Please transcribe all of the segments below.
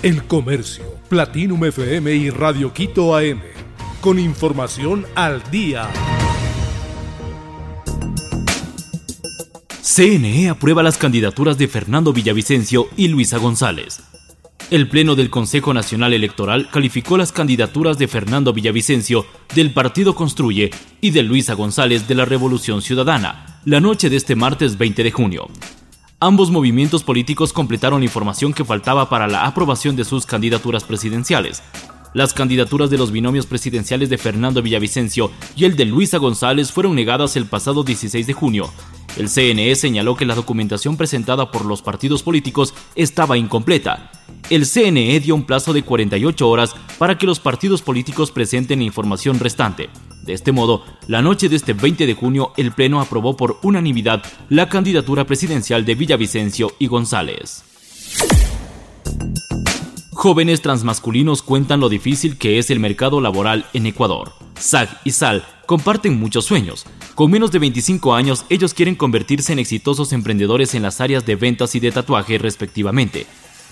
El Comercio, Platinum FM y Radio Quito AM. Con información al día. CNE aprueba las candidaturas de Fernando Villavicencio y Luisa González. El Pleno del Consejo Nacional Electoral calificó las candidaturas de Fernando Villavicencio del Partido Construye y de Luisa González de la Revolución Ciudadana la noche de este martes 20 de junio. Ambos movimientos políticos completaron la información que faltaba para la aprobación de sus candidaturas presidenciales. Las candidaturas de los binomios presidenciales de Fernando Villavicencio y el de Luisa González fueron negadas el pasado 16 de junio. El CNE señaló que la documentación presentada por los partidos políticos estaba incompleta. El CNE dio un plazo de 48 horas para que los partidos políticos presenten la información restante. De este modo, la noche de este 20 de junio, el Pleno aprobó por unanimidad la candidatura presidencial de Villavicencio y González. Jóvenes transmasculinos cuentan lo difícil que es el mercado laboral en Ecuador. Zag y Sal comparten muchos sueños. Con menos de 25 años, ellos quieren convertirse en exitosos emprendedores en las áreas de ventas y de tatuaje respectivamente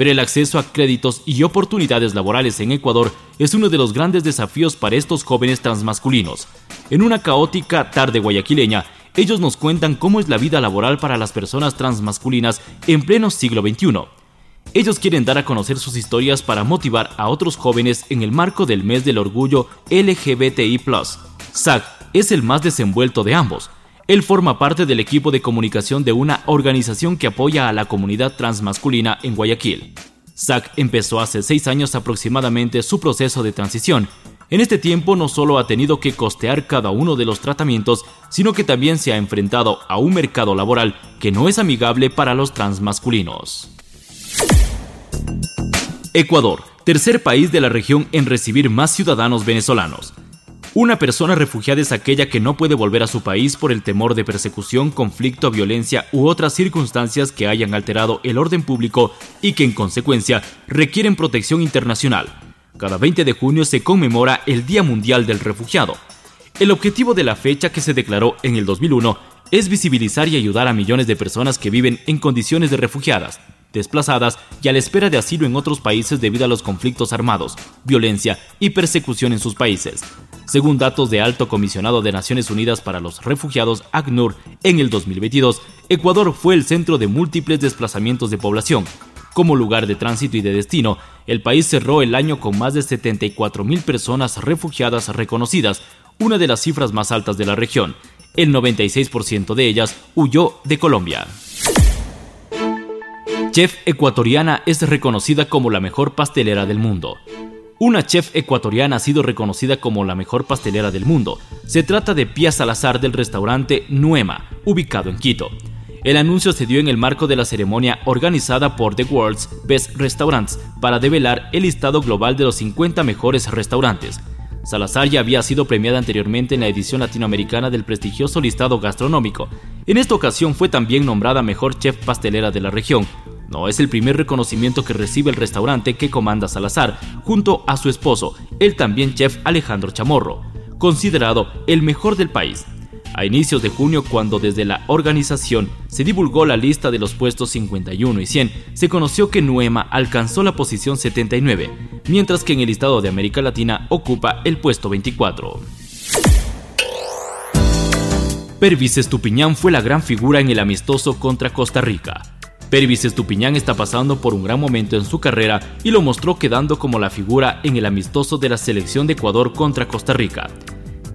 pero el acceso a créditos y oportunidades laborales en Ecuador es uno de los grandes desafíos para estos jóvenes transmasculinos. En una caótica tarde guayaquileña, ellos nos cuentan cómo es la vida laboral para las personas transmasculinas en pleno siglo XXI. Ellos quieren dar a conocer sus historias para motivar a otros jóvenes en el marco del mes del orgullo LGBTI. Zach es el más desenvuelto de ambos, él forma parte del equipo de comunicación de una organización que apoya a la comunidad transmasculina en Guayaquil. Zach empezó hace seis años aproximadamente su proceso de transición. En este tiempo no solo ha tenido que costear cada uno de los tratamientos, sino que también se ha enfrentado a un mercado laboral que no es amigable para los transmasculinos. Ecuador, tercer país de la región en recibir más ciudadanos venezolanos. Una persona refugiada es aquella que no puede volver a su país por el temor de persecución, conflicto, violencia u otras circunstancias que hayan alterado el orden público y que en consecuencia requieren protección internacional. Cada 20 de junio se conmemora el Día Mundial del Refugiado. El objetivo de la fecha que se declaró en el 2001 es visibilizar y ayudar a millones de personas que viven en condiciones de refugiadas, desplazadas y a la espera de asilo en otros países debido a los conflictos armados, violencia y persecución en sus países. Según datos de Alto Comisionado de Naciones Unidas para los Refugiados, ACNUR, en el 2022, Ecuador fue el centro de múltiples desplazamientos de población. Como lugar de tránsito y de destino, el país cerró el año con más de 74.000 personas refugiadas reconocidas, una de las cifras más altas de la región. El 96% de ellas huyó de Colombia. Chef ecuatoriana es reconocida como la mejor pastelera del mundo. Una chef ecuatoriana ha sido reconocida como la mejor pastelera del mundo. Se trata de Pia Salazar del restaurante Nuema, ubicado en Quito. El anuncio se dio en el marco de la ceremonia organizada por The World's Best Restaurants para develar el listado global de los 50 mejores restaurantes. Salazar ya había sido premiada anteriormente en la edición latinoamericana del prestigioso listado gastronómico. En esta ocasión fue también nombrada mejor chef pastelera de la región, no es el primer reconocimiento que recibe el restaurante que comanda Salazar, junto a su esposo, el también chef Alejandro Chamorro, considerado el mejor del país. A inicios de junio, cuando desde la organización se divulgó la lista de los puestos 51 y 100, se conoció que Nuema alcanzó la posición 79, mientras que en el listado de América Latina ocupa el puesto 24. Pervis Estupiñán fue la gran figura en el amistoso contra Costa Rica. Pervis Estupiñán está pasando por un gran momento en su carrera y lo mostró quedando como la figura en el amistoso de la selección de Ecuador contra Costa Rica.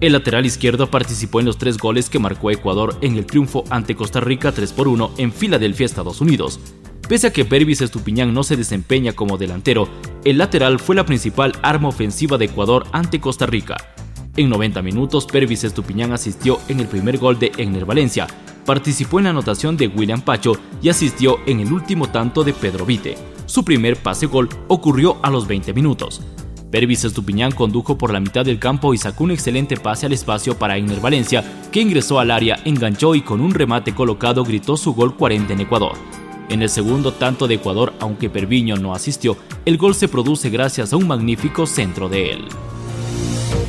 El lateral izquierdo participó en los tres goles que marcó Ecuador en el triunfo ante Costa Rica 3 por 1 en Filadelfia, Estados Unidos. Pese a que Pervis Estupiñán no se desempeña como delantero, el lateral fue la principal arma ofensiva de Ecuador ante Costa Rica. En 90 minutos, Pervis Estupiñán asistió en el primer gol de Egner Valencia, participó en la anotación de William Pacho y asistió en el último tanto de Pedro Vite. Su primer pase gol ocurrió a los 20 minutos. Pervis Estupiñán condujo por la mitad del campo y sacó un excelente pase al espacio para Egner Valencia, que ingresó al área, enganchó y con un remate colocado gritó su gol 40 en Ecuador. En el segundo tanto de Ecuador, aunque Perviño no asistió, el gol se produce gracias a un magnífico centro de él.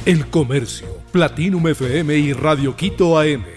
El Comercio, Platinum FM y Radio Quito AM